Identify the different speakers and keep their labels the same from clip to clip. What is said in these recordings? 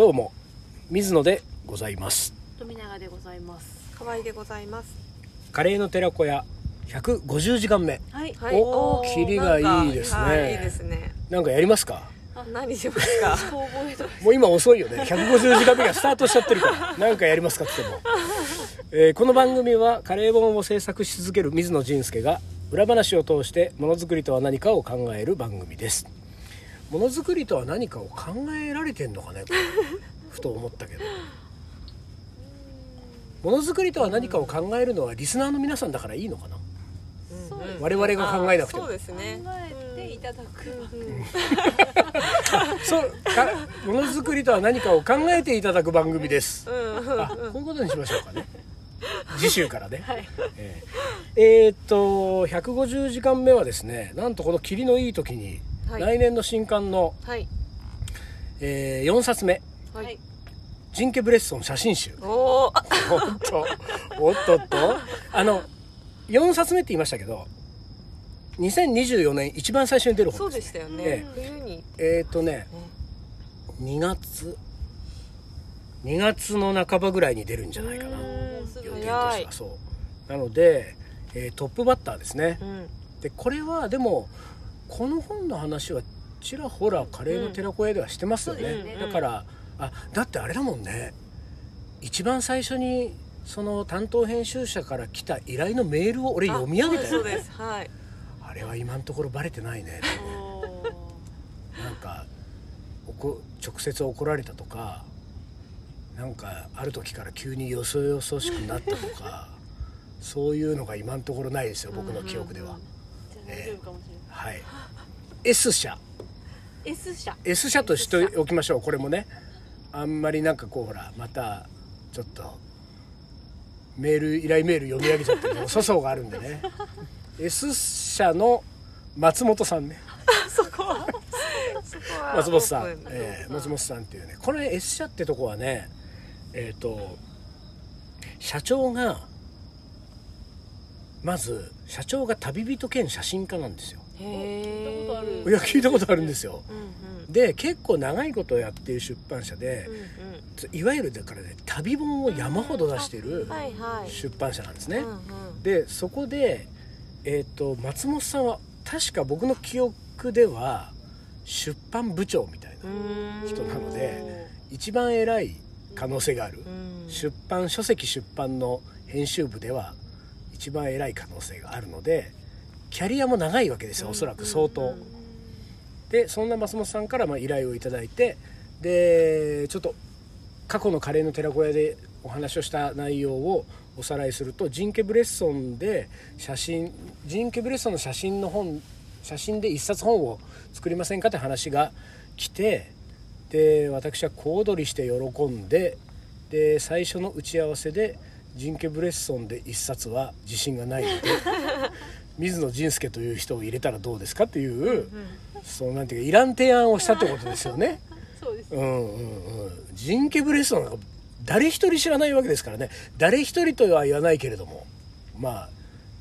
Speaker 1: どうも水野でございます。
Speaker 2: 富永でございます。
Speaker 3: 可愛いでございます。
Speaker 1: カレーの寺子屋150時間目。
Speaker 2: はい。
Speaker 3: はい。
Speaker 1: おーキリがいいですね。
Speaker 3: なんかはい、いいですね。
Speaker 1: なんかやりますか？
Speaker 3: 何しますか？
Speaker 2: そう覚えて
Speaker 1: もう今遅いよね。150時間目がスタートしちゃってるから。何かやりますかって言っても、えーこの番組はカレー本を制作し続ける水野仁介が裏話を通してものづくりとは何かを考える番組ですものづくりとは何かを考えられてんのかね？ふと思ったけど。ものづくりとは何かを考えるのはリスナーの皆さんだからいいのかな？
Speaker 2: そうです
Speaker 1: 我々が考えなくても。
Speaker 3: そうですね。
Speaker 2: 考えていただく
Speaker 3: うん。
Speaker 1: そうかものづくりとは何かを考えていただく番組です。
Speaker 3: うん。うん。
Speaker 1: あこういうことにしましょうかね。次週からね、
Speaker 2: はい。
Speaker 1: えー。えーっと150時間目はですねなんとこの霧のいい時に、
Speaker 3: はい
Speaker 1: 来年の新刊の、
Speaker 3: はい。
Speaker 1: え4冊目
Speaker 3: は
Speaker 2: はいい。
Speaker 1: 「ジンケ・ブレッソン写真集」
Speaker 3: おお。あ
Speaker 1: おっとおっとっとあの4冊目って言いましたけど2024年一番最初に出る
Speaker 3: そう
Speaker 1: 本で
Speaker 3: したよね
Speaker 1: え。
Speaker 3: 冬に。
Speaker 1: えーっとね
Speaker 3: ね
Speaker 1: 2月2月の半ばぐらいに出るんじゃないかな
Speaker 3: うん
Speaker 1: 予定と
Speaker 3: 早い
Speaker 1: しては。そうなので、えートップバッターですね
Speaker 3: うん。
Speaker 1: でこれはでもこの本の話はちらほらカレーの寺子屋ではしてますよね,、
Speaker 2: うん
Speaker 1: だからあだってあれだもんね。一番最初にその担当編集者から来た依頼のメールを俺読み上げたよ。ね
Speaker 3: そうです。はい。
Speaker 1: あれは今のところバレてないね。なんかおこ直接怒られたとかなんかある時から急によそよそしくなったとかそういうのが今のところないですよ僕の記憶では、
Speaker 2: じゃあ大丈夫かもしれない
Speaker 1: はい。S 社。
Speaker 2: S 社。
Speaker 1: S 社としておきましょうこれもね。あんまりなんかこうほらまたちょっとメール依頼メール読み上げちゃってね粗相があるんでね。S 社の松本さんね。
Speaker 3: そこは。そこは。
Speaker 1: 松本さん。えー松本さんっていうね。これ S 社ってとこはねえっ、と社長がまず社長が旅人兼写真家なんですよ
Speaker 3: へ
Speaker 2: 聞いたことある
Speaker 1: いや聞いたことあるんですよ。
Speaker 3: うんうん。
Speaker 1: で結構長いことやってる出版社で
Speaker 3: うん
Speaker 1: いわゆるだからね旅本を山ほど出してる。出版社なんですね、
Speaker 3: うんうん。
Speaker 1: でそこで、えー、と松本さんは確か僕の記憶では出版部長みたいな人なので一番偉い可能性がある。
Speaker 3: うん。
Speaker 1: 出版書籍出版の編集部では一番偉い可能性があるのでキャリアも長いわけですよおそらく相当。でそんな松本さんからまあ依頼をいただいてでちょっと過去のカレーの寺子屋でお話をした内容をおさらいするとジンケ・ブレッソンで写真ジンケ・ブレッソンの写真の本写真で一冊本を作りませんかって話が来てで私は小躍りして喜んでで最初の打ち合わせでジンケ・ブレッソンで一冊は自信がないので 水野仁介という人を入れたらどうですかっていう、そうなんていうかいらん提案をしたってことですよね。
Speaker 2: そうです。
Speaker 1: うんうんうん、ジンケ・ブレッソンなんか誰一人知らないわけですからね。誰一人とは言わないけれども。まあ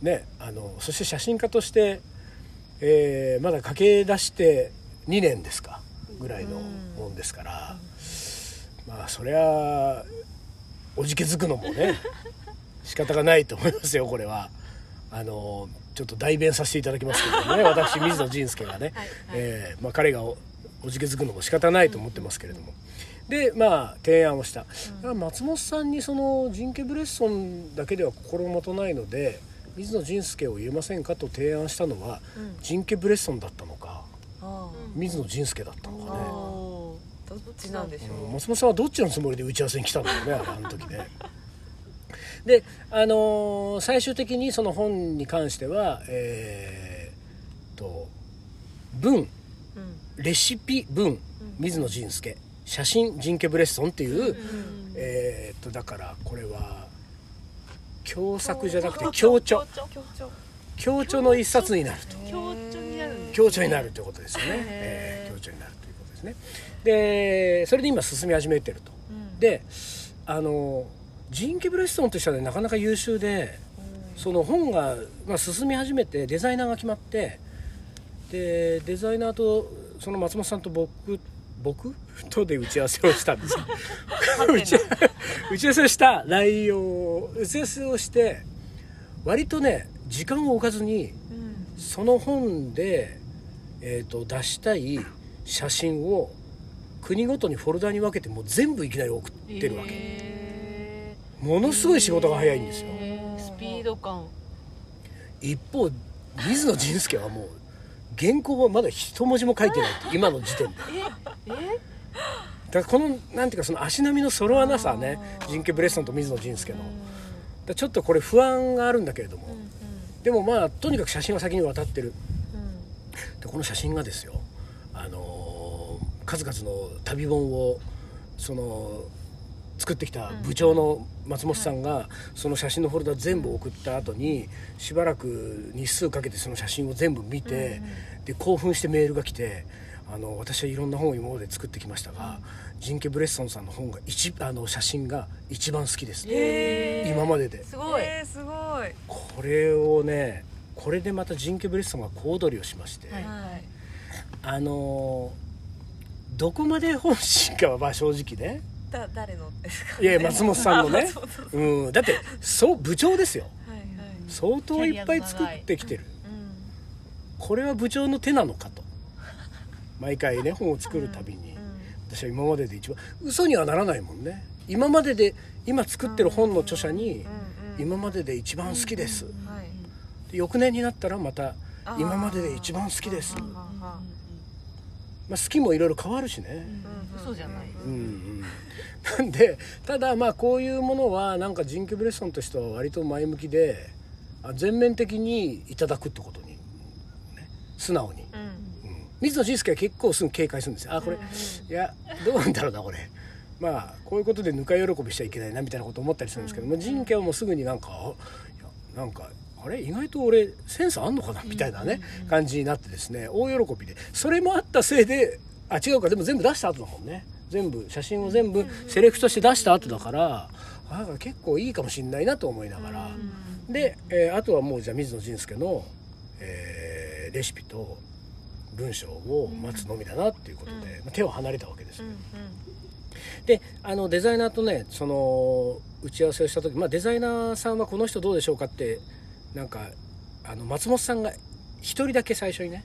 Speaker 1: ねあのそして写真家として、えーまだ駆け出して2年ですかぐらいのもんですから、まあそりゃおじけづくのもね 仕方がないと思いますよこれは。あのちょっと代弁させていただきますけれどもね。私水野仁介がね、えーまあ、彼がおおじけづくのも仕方ないと思ってますけれども、でまあ提案をした、だから松本さんにそのジンケ・ブレッソンだけでは心もとないので水野仁介を入れませんかと提案したのは、ジンケ・ブレッソンだったのか
Speaker 3: あ
Speaker 1: 水野仁介だったの
Speaker 3: あ。
Speaker 1: かね、
Speaker 3: どっちなんでしょ
Speaker 1: う。ん
Speaker 3: う。
Speaker 1: 松本さんはどっちのつもりで打ち合わせに来たんだろうねあの時ね。であのー最終的にその本に関してはえー、と文
Speaker 3: うん。
Speaker 1: レシピ文水野仁介写真ジンケ・ブレッソンっていう、えー、とだからこれは共作じゃなくて共著共著の一冊になると。共著になるということですよね、えー共著になるということですね。でそれで今進み始めてると、であのジンケ・ブレッソンとしてはねなかなか優秀でその本が、まあ、進み始めてデザイナーが決まってでデザイナーとその松本さんと僕僕？とで打ち合わせをしたんです。よ 打ち合わせをした内容を打ち合わせをして割とね時間を置かずに
Speaker 3: うん。
Speaker 1: その本で、えー、と出したい写真を国ごとにフォルダに分けてもう全部いきなり送ってるわけ、
Speaker 2: へ
Speaker 1: ものすごい仕事が早いんですよ。
Speaker 2: ー。スピード感。
Speaker 1: 一方水野仁介はもう原稿はまだ一文字も書いてないって 今の時点で。
Speaker 2: え
Speaker 1: だからこのなんていうかその足並みの揃わなさねジンケ・ブレッソンと水野仁介の。ちょっとこれ不安があるんだけれども、でもまあとにかく写真は先に渡ってる。でこの写真がですよ、あのー数々の旅本をその作ってきた部長の松本さんがその写真のフォルダ全部送った後にしばらく日数かけてその写真を全部見て、で興奮してメールが来てあの私はいろんな本を今まで作ってきましたが、ジンケ・ブレッソンさんの本が一あの写真が一番好きです、今までで。す
Speaker 3: ごい、えー、すごい。
Speaker 1: これをねこれでまたジンケ・ブレッソンが小躍りをしまして、
Speaker 2: はい。
Speaker 3: はい
Speaker 1: あのーどこまで本心かはまあ正直ね
Speaker 3: だ誰のですか
Speaker 1: いやいや松本さんのね。
Speaker 3: そう
Speaker 1: ん、だってそう部長ですよ。
Speaker 3: はいはい。
Speaker 1: 相当いっぱい作ってきてる。
Speaker 3: うん。
Speaker 1: これは部長の手なのかと。毎回ね 本を作るたびに。私は今までで一番嘘にはならないもんね。今までで今作ってる本の著者に
Speaker 3: うんうん。
Speaker 1: 今までで一番好きです。
Speaker 3: はい。
Speaker 1: で翌年になったらまた今までで一番好きですまあ、好きもいろいろ変わるしね、
Speaker 3: うん。
Speaker 2: 嘘じゃない。
Speaker 1: うんうん、なんでただまあこういうものはなんかジンク・ブレッソンとしては割と前向きであ全面的にいただくってことに、ね、素直に、
Speaker 3: うん。
Speaker 1: うん、水野仁介は結構すぐ警戒するんですよ。あこれいやどうなんだろうなこれ。まあこういうことでぬか喜びしちゃいけないなみたいなこと思ったりするんですけども仁家はもうすぐになんかあいやなんかあれ？意外と俺センスあんのかな？みたいなね感じになってですね大喜びで。それもあったせいであ違うか。でも全部出した後だもんね。全部写真を全部セレクトして出した後だからあ結構いいかもしんないなと思いながら。で、えーあとはもうじゃあ水野仁介の、えーレシピと文章を待つのみだなっていうことで、まあ手を離れたわけですよ、であのデザイナーとねその打ち合わせをした時、まあ、デザイナーさんはこの人どうでしょうかってなんかあの松本さんが一人だけ最初にね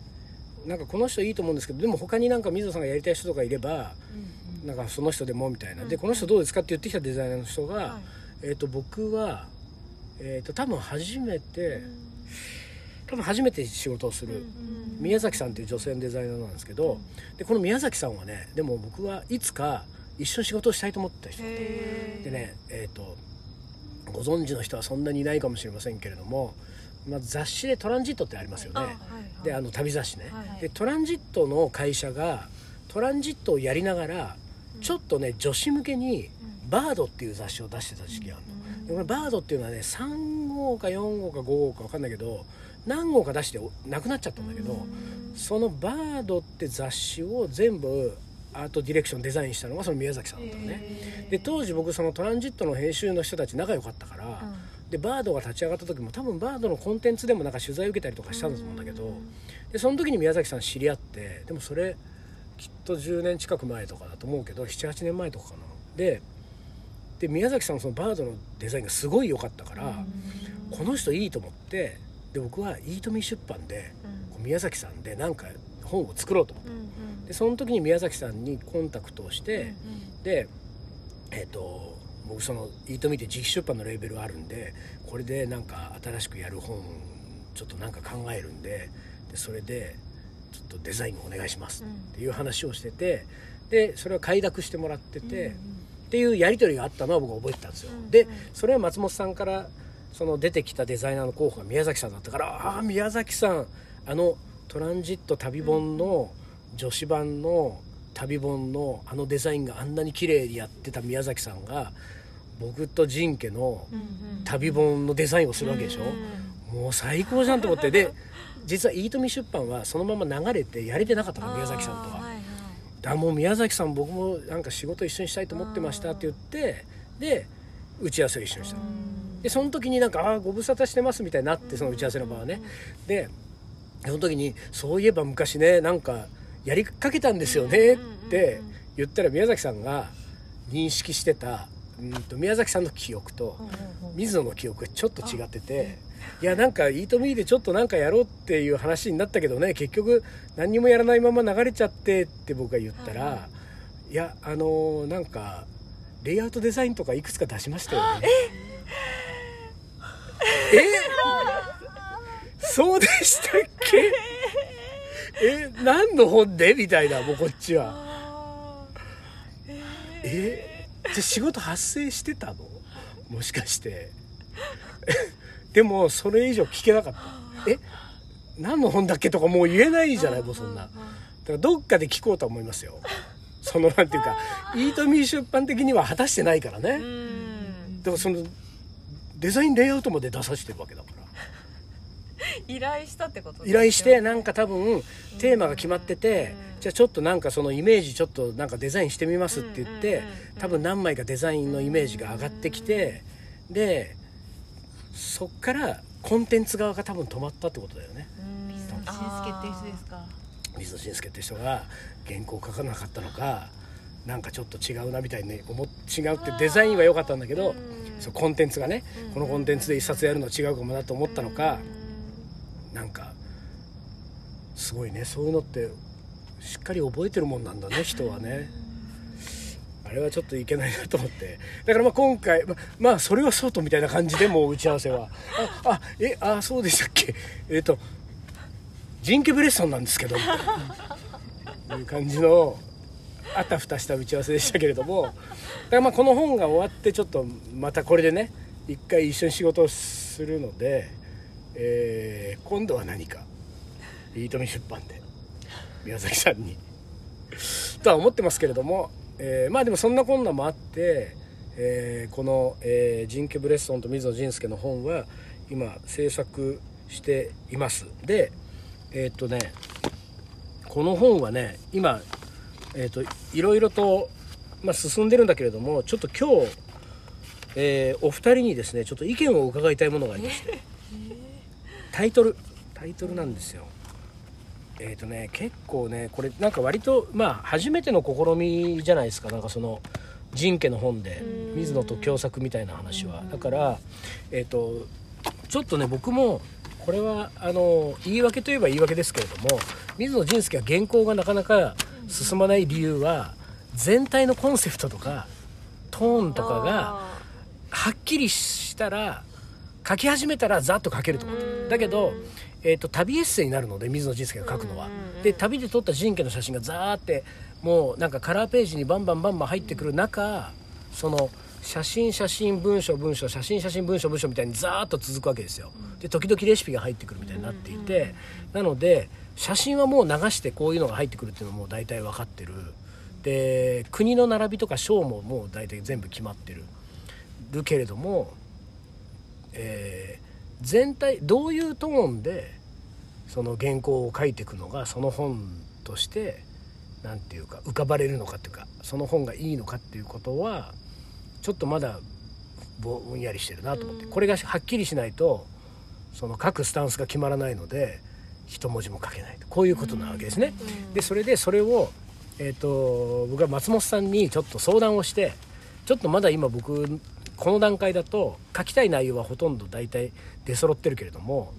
Speaker 1: なんかこの人いいと思うんですけどでも他になんか水野さんがやりたい人とかいればなんかその人でもみたいな。でこの人どうですかって言ってきたデザイナーの人が、えー、と僕は、えー、と多分初めて多分初めて仕事をする宮崎さんっていう女性のデザイナーなんですけどでこの宮崎さんはねでも僕はいつか一緒に仕事をしたいと思ってた人。
Speaker 3: へ
Speaker 1: でねえっ、とご存知の人はそんなにいないかもしれませんけれども、まあ、雑誌で「トランジット」ってありますよね、であの旅雑誌ね、
Speaker 3: はい
Speaker 1: でトランジットの会社がトランジットをやりながらちょっとね女子向けに「バード」っていう雑誌を出してた時期があるの、でこれバードっていうのはね3号か4号か5号か分かんないけど何号か出してなくなっちゃったんだけど、そのバードって雑誌を全部アートディレクションデザインしたのがその宮崎さんだったのね、で当時僕そのトランジットの編集の人たち仲良かったから、でバードが立ち上がった時も多分バードのコンテンツでもなんか取材受けたりとかしたんだと思うんだけど、でその時に宮崎さん知り合ってでもそれきっと10年近く前とかだと思うけど78年前とかかな。でで宮崎さんのそのバードのデザインがすごい良かったから、この人いいと思ってで僕はイートミー出版で、宮崎さんでなんか本を作ろうと。思ってでその時に宮崎さんにコンタクトをして、でえっ、と僕その「イートミーって自費出版のレーベルあるんでこれでなんか新しくやる本ちょっとなんか考えるんででそれでちょっとデザインをお願いしますっていう話をしててでそれは快諾してもらってて、っていうやり取りがあったのは僕は覚えてたんですよ、でそれは松本さんからその出てきたデザイナーの候補が宮崎さんだったからああ宮崎さんあのトランジット旅本の女子版の旅本のあのデザインがあんなに綺麗にやってた宮崎さんが僕と仁家の旅本のデザインをするわけでしょ、もう最高じゃんと思って。で実はイートミ出版はそのまま流れてやれてなかったの宮崎さんとは。だからもう宮崎さん僕もなんか仕事一緒にしたいと思ってましたって言ってで打ち合わせを一緒にした。のでその時になんか「ああご無沙汰してます」みたいになってその打ち合わせの場はね。でその時に「そういえば昔ねなんかやりかけたんですよねって言ったら宮崎さんが認識してたうんと宮崎さんの記憶と水野の記憶がちょっと違ってていやなんか「イートミーでちょっとなんかやろうっていう話になったけどね結局何にもやらないまま流れちゃってって僕が言ったら「いやあのーなんかレイアウトデザインとかいくつか出しましたよね」え？そうでしたっけ？え何の本で？みたいなもうこっちは。えじゃあ仕事発生してたの？もしかして。でもそれ以上聞けなかった。え何の本だっけとかもう言えないじゃない？もうそんな。だからどっかで聞こうとは思いますよ。そのなんていうかイートミー出版的には果たしてないからね。
Speaker 3: うん。
Speaker 1: だからそのデザインレイアウトまで出させてるわけだ
Speaker 3: 依頼したってこと
Speaker 1: 依頼してなんか多分テーマが決まってて
Speaker 3: うん
Speaker 1: じゃあちょっとなんかそのイメージちょっとなんかデザインしてみますって言って多分何枚かデザインのイメージが上がってきてでそっからコンテンツ側が多分止まったってことだよね。
Speaker 3: うん
Speaker 2: 水野俊介っていう人ですか？
Speaker 1: 水野俊介って人が原稿書かなかったのかなんかちょっと違うなみたいに思っ違うってデザインは良かったんだけど
Speaker 3: うん。
Speaker 1: そうコンテンツがね
Speaker 3: うん
Speaker 1: このコンテンツで一冊やるのは違うかもなと思ったのかなんかすごいね。そういうのってしっかり覚えてるもんなんだね 人はね。あれはちょっといけないなと思って。だからまあ今回ままあそれはそうとみたいな感じでもう打ち合わせは。ああえあそうでしたっけ？えっ、とジンケブレッソンなんですけど。みたいないう感じのあたふたした打ち合わせでしたけれども。だからまあこの本が終わってちょっとまたこれでね一回一緒に仕事をするので、えー今度は何か？飯富出版で。宮崎さんに。とは思ってますけれども、えーまあでもそんなこんなもあって、えーこの、えージンケ・ブレッソンと水野仁介の本は今制作しています。でえっとねこの本はね今、えっといろいろと、まあ、進んでるんだけれどもちょっと今日、えお二人にですねちょっと意見を伺いたいものがありまして。タイトルタイトルなんですよ。えっ、とね結構ねこれなんか割とまあ初めての試みじゃないですか。なんかその仁家の本で
Speaker 2: うん。
Speaker 1: 水野と共作みたいな話は。だからえっ、とちょっとね僕もこれはあの言い訳といえば言い訳ですけれども水野仁介が原稿がなかなか進まない理由は全体のコンセプトとかトーンとかがはっきりしたら書き始めたらざっと書けると思うだけど、えー、と旅エッセイになるので水野仁介が書くのは。で旅で撮った仁家の写真がザーってもうなんかカラーページにバンバンバンバン入ってくる中その写真写真文章文章写真写真文章文章みたいにザーッと続くわけですよ。で時々レシピが入ってくるみたいになっていてなので写真はもう流してこういうのが入ってくるっていうのももう大体分かってる。で国の並びとか章ももう大体全部決まってる。るけれども、えー全体どういうトーンでその原稿を書いていくのがその本として何て言うか浮かばれるのかっていうかその本がいいのかっていうことはちょっとまだぼんやりしてるなと思ってこれがはっきりしないとその書くスタンスが決まらないので一文字も書けないとこういうことなわけですね。でそれでそれを、えー、と僕は松本さんにちょっと相談をしてちょっとまだ今僕この段階だと書きたい内容はほとんど大体出揃ってるけれども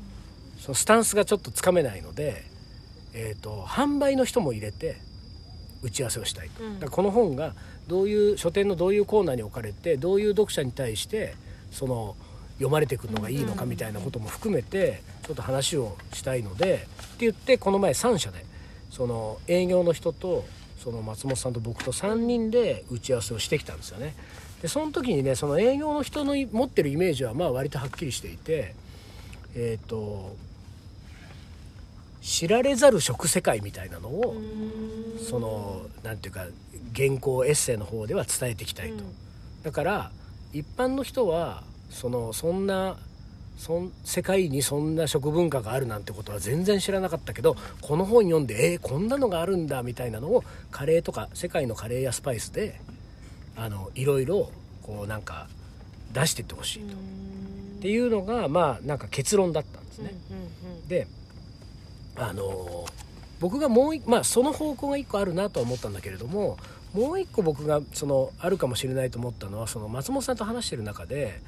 Speaker 1: そのスタンスがちょっとつかめないので、えー、と販売の人も入れて打ち合わせをしたいと、
Speaker 2: うん。
Speaker 1: だからこの本がどういう書店のどういうコーナーに置かれてどういう読者に対してその読まれていくのがいいのかみたいなことも含めてちょっと話をしたいのでって言ってこの前3社でその営業の人とその松本さんと僕と3人で打ち合わせをしてきたんですよね。でその時にねその営業の人の持ってるイメージはまあ割とはっきりしていてえっ、と知られざる食世界みたいなのをそのなんていうか原稿エッセイの方では伝えていきたいと、だから一般の人はそのそんなそん世界にそんな食文化があるなんてことは全然知らなかったけどこの本読んでえー、こんなのがあるんだみたいなのをカレーとか世界のカレーやスパイスであのいろいろこうなんか出していってほしいと、っていうのがまあなんか結論だったんですね。であの僕がもういまあその方向が一個あるなとは思ったんだけれどももう一個僕がそのあるかもしれないと思ったのはその松本さんと話してる中で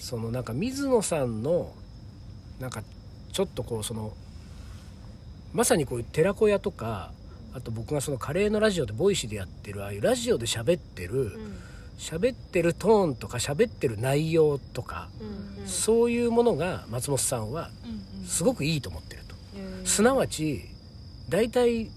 Speaker 1: そのなんか水野さんのなんかちょっとこうそのまさにこういう寺子屋とかあと僕がそのカレーのラジオで Voicy でやってるああいうラジオで喋ってる
Speaker 3: うん。
Speaker 1: 喋ってるトーンとか喋ってる内容とか
Speaker 3: うん
Speaker 1: そういうものが松本さんは
Speaker 2: うんうん。
Speaker 1: すごくいいと思ってると。
Speaker 3: うん
Speaker 1: すなわち大体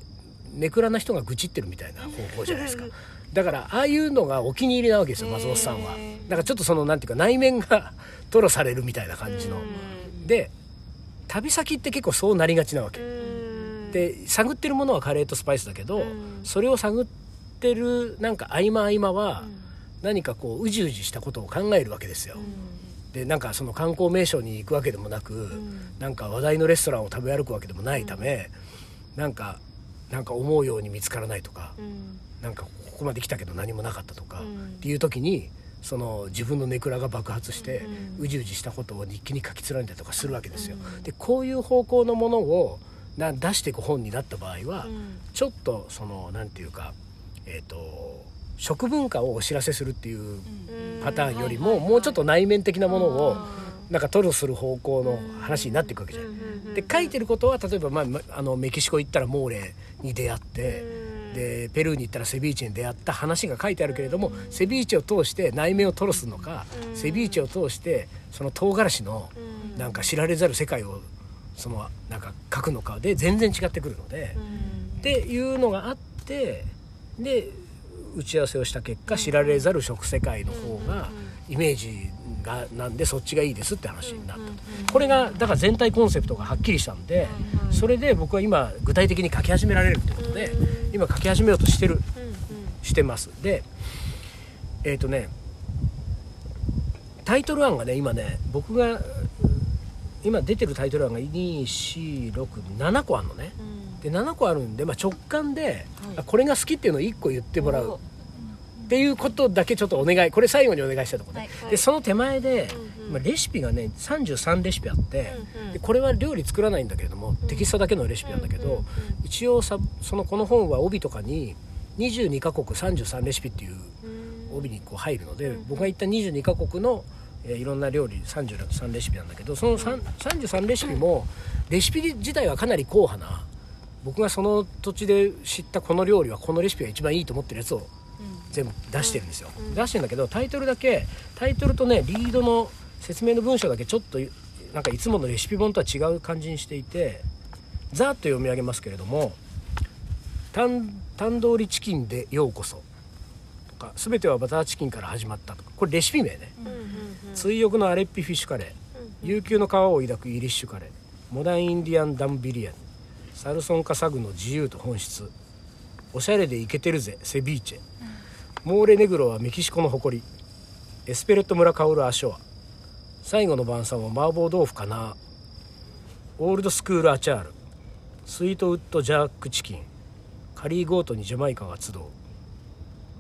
Speaker 1: ネクラな人が愚痴ってるみたいな方法じゃないですか。だからああいうのがお気に入りなわけですよ松本さんは。だからちょっとそのなんていうか内面が吐露されるみたいな感じの。
Speaker 3: うん。
Speaker 1: で旅先って結構そうなりがちなわけ。
Speaker 3: うん。
Speaker 1: で探ってるものはカレーとスパイスだけど
Speaker 3: うん。
Speaker 1: それを探ってるなんか合間合間は
Speaker 3: うん。
Speaker 1: 何かこううじうじしたことを考えるわけですよ。でなんかその観光名所に行くわけでもなく、
Speaker 3: ん。
Speaker 1: なんか話題のレストランを食べ歩くわけでもないため、なんかなんか思うように見つからないとか、
Speaker 3: うん。
Speaker 1: なんかここまで来たけど何もなかったとか、
Speaker 3: うん。
Speaker 1: っていう時にその自分のネクラが爆発して、
Speaker 3: う
Speaker 1: うんじうじしたことを日記に書き連ねたりとかするわけですよ。
Speaker 3: うん。
Speaker 1: でこういう方向のものをな出していく本になった場合は、
Speaker 3: うん。
Speaker 1: ちょっとそのなんていうかえっ、と食文化をお知らせするっていうパターンよりも、もうちょっと内面的なものをなんか吐露する方向の話になっていくわけじゃない。で書いてることは例えば、まあま、あのメキシコ行ったらモーレに出会って、でペルーに行ったらセビーチェに出会った話が書いてあるけれども、セビーチェを通して内面を吐露するのか、
Speaker 3: うん。
Speaker 1: セビーチェを通してその唐辛子の
Speaker 3: うん。
Speaker 1: なんか知られざる世界をそのなんか書くのかで全然違ってくるので、
Speaker 3: うん。
Speaker 1: っていうのがあってで打ち合わせをした結果知られざる食世界の方がイメージがなんでそっちがいいですって話になったと。これがだから全体コンセプトがはっきりしたんでそれで僕は今具体的に書き始められるってことで今書き始めようとしてるしてます。でえっ、とねタイトル案がね今ね僕が今出てるタイトル案が24667個あるのね。で7個あるんで、まあ、直感で、あこれが好きっていうのを1個言ってもらうっていうことだけちょっとお願いこれ最後にお願いしたところね、
Speaker 3: はい
Speaker 1: でその手前で、
Speaker 3: うんうん。
Speaker 1: まあ、レシピがね33レシピあって、
Speaker 3: うんうん。
Speaker 1: でこれは料理作らないんだけれども、テキストだけのレシピなんだけど、
Speaker 3: うんうんうん。
Speaker 1: 一応さそのこの本は帯とかに22カ国33レシピっていう帯にこう入るので、
Speaker 3: うん
Speaker 1: 僕が言った22カ国の、えーいろんな料理33レシピなんだけどその3 33レシピもレシピ自体はかなり硬派な僕がその土地で知ったこの料理はこのレシピが一番いいと思ってるやつを全部出してるんですよ、
Speaker 3: うん。
Speaker 1: 出してるんだけどタイトルだけタイトルとねリードの説明の文章だけちょっとなんかいつものレシピ本とは違う感じにしていてざーっと読み上げますけれども「タンタンドーリチキンでようこそ」とか「全てはバターチキンから始まった」とかこれレシピ名ね。追憶のアレッピフィッシュカレー悠久の皮を抱くイリッシュカレーモダンインディアンダンビリアニサルソンカサグの自由と本質おしゃれでイケてるぜセビーチェモーレネグロはメキシコの誇り。エスペレット村香るアショア。最後の晩餐は麻婆豆腐かな。オールドスクールアチャール。スイートウッドジャークチキン。カリーゴートにジャマイカが集う。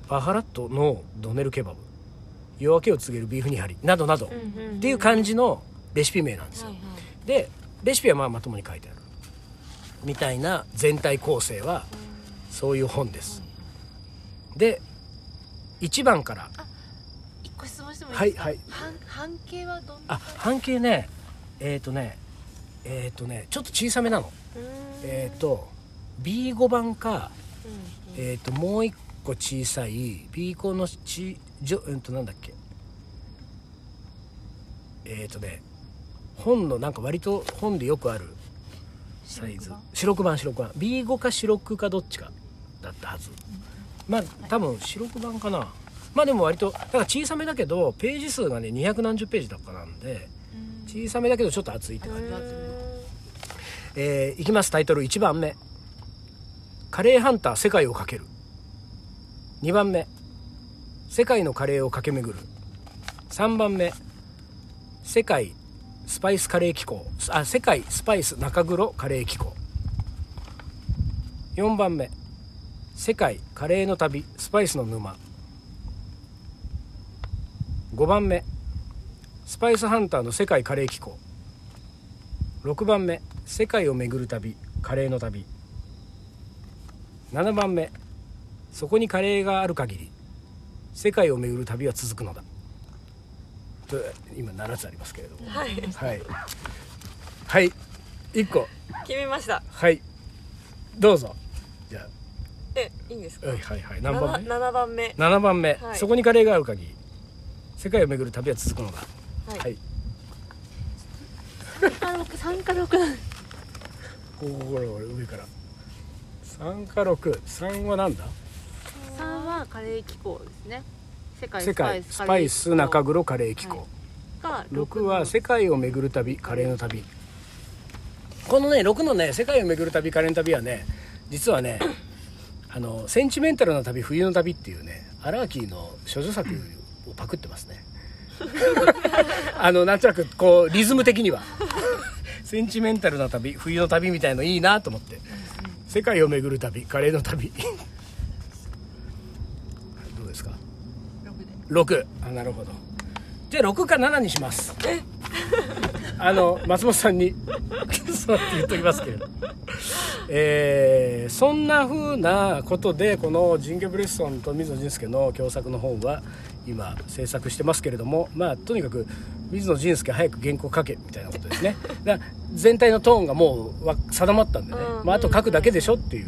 Speaker 1: バハラットのドネルケバブ。夜明けを告げるビーフニハリ。などなど。っていう感じのレシピ名なんですよ、でレシピはまあまともに書いてある。みたいな全体構成はそういう本です。で1番から。
Speaker 2: 一個質問してもいいですか？
Speaker 1: はいはい。
Speaker 2: 半半径はどんな？
Speaker 1: あ半径ねえっ、とねえっ、とねちょっと小さめなの。えっ、と B5 番かえっ、ともう一個小さい B5 のちじょうんとなんだっけ？えっ、とね本のなんか割と本でよくあるサイズ。白黒版白黒版 B5 か白黒かどっちかだったはずまあ多分白黒版かな。まあでも割とだから小さめだけどページ数がね200何十ページだかなんで小さめだけどちょっと厚いって感じえーいきますタイトル。1番目「カレーハンター世界をかける」2番目「世界のカレーを駆け巡る」3番目「世界スパイスカレー機構」あ世界スパイス中黒カレー機構。4番目「世界カレーの旅スパイスの沼」5番目「スパイスハンターの世界カレー機構」6番目「世界を巡る旅カレーの旅」7番目そこにカレーがある限り世界を巡る旅は続くのだ。と今7つありますけれども。
Speaker 3: はい。
Speaker 1: はい。はい。1個。
Speaker 3: 決めました。
Speaker 1: はい。どうぞ。じゃ
Speaker 3: えいいんですか？
Speaker 1: あはいはい。はい何番目
Speaker 3: ？7, 番目。
Speaker 1: 7番目、
Speaker 3: はい。
Speaker 1: そこにカレーがある限り世界を巡る旅は続くのだ。
Speaker 3: はい、
Speaker 1: はい。
Speaker 2: 三か六三か六。
Speaker 1: こここれ上から。3か63はなんだ？
Speaker 2: 三はカレー機構ですね。世界
Speaker 1: 世界スパイス中黒カレー機構、
Speaker 2: が
Speaker 1: 6は世界を巡る旅カレーの旅。このね6のね世界を巡る旅カレーの旅はね実はねあのセンチメンタルな旅冬の旅っていうねアラーキーの処女作をパクってますね。あのなんとなくこうリズム的には。センチメンタルな旅冬の旅みたいのいいなと思って。世界を巡る旅カレーの旅。どうですか？6あなるほど。じゃあ6か7にします。あの松本さんにそうって言っときますけれどえーそんな風なことでこのジンゲ・ブレッソンと水野仁介の共作の本は今制作してますけれどもまあとにかく水野仁介早く原稿書けみたいなことですね。だ全体のトーンがもうわ定まったんでね、
Speaker 3: うん
Speaker 1: まあ、あと書くだけでしょっていう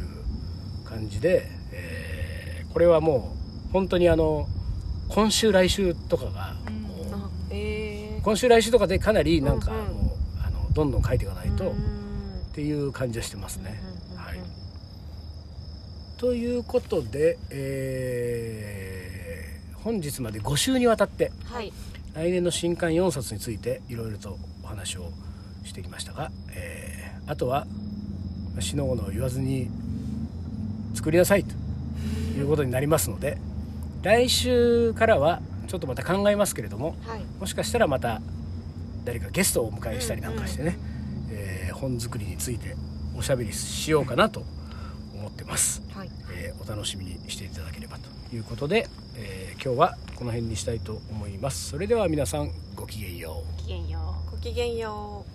Speaker 1: 感じで、えーこれはもう本当にあの今週来週とかがもう
Speaker 3: あえー、
Speaker 1: 今週来週とかでかなりなんか
Speaker 3: うんうん。
Speaker 1: もうあのどんどん書いていかないとっ
Speaker 3: うん
Speaker 1: ていう感じはしてますね。ということで、えー本日まで5週にわたって
Speaker 3: はい。
Speaker 1: 来年の新刊4冊についていろいろとお話をしてきましたが、えーあとはしのごの言わずに作りなさいということになりますので来週からはちょっとまた考えますけれども
Speaker 3: はい。
Speaker 1: もしかしたらまた誰かゲストをお迎えしたりなんかしてね、えー本作りについておしゃべりしようかなと思ってます、
Speaker 3: はい。
Speaker 1: えーお楽しみにしていただければということで、えー今日はこの辺にしたいと思います。それでは皆さんごきげんよう。
Speaker 2: ごきげんよう。
Speaker 3: ごきげんよう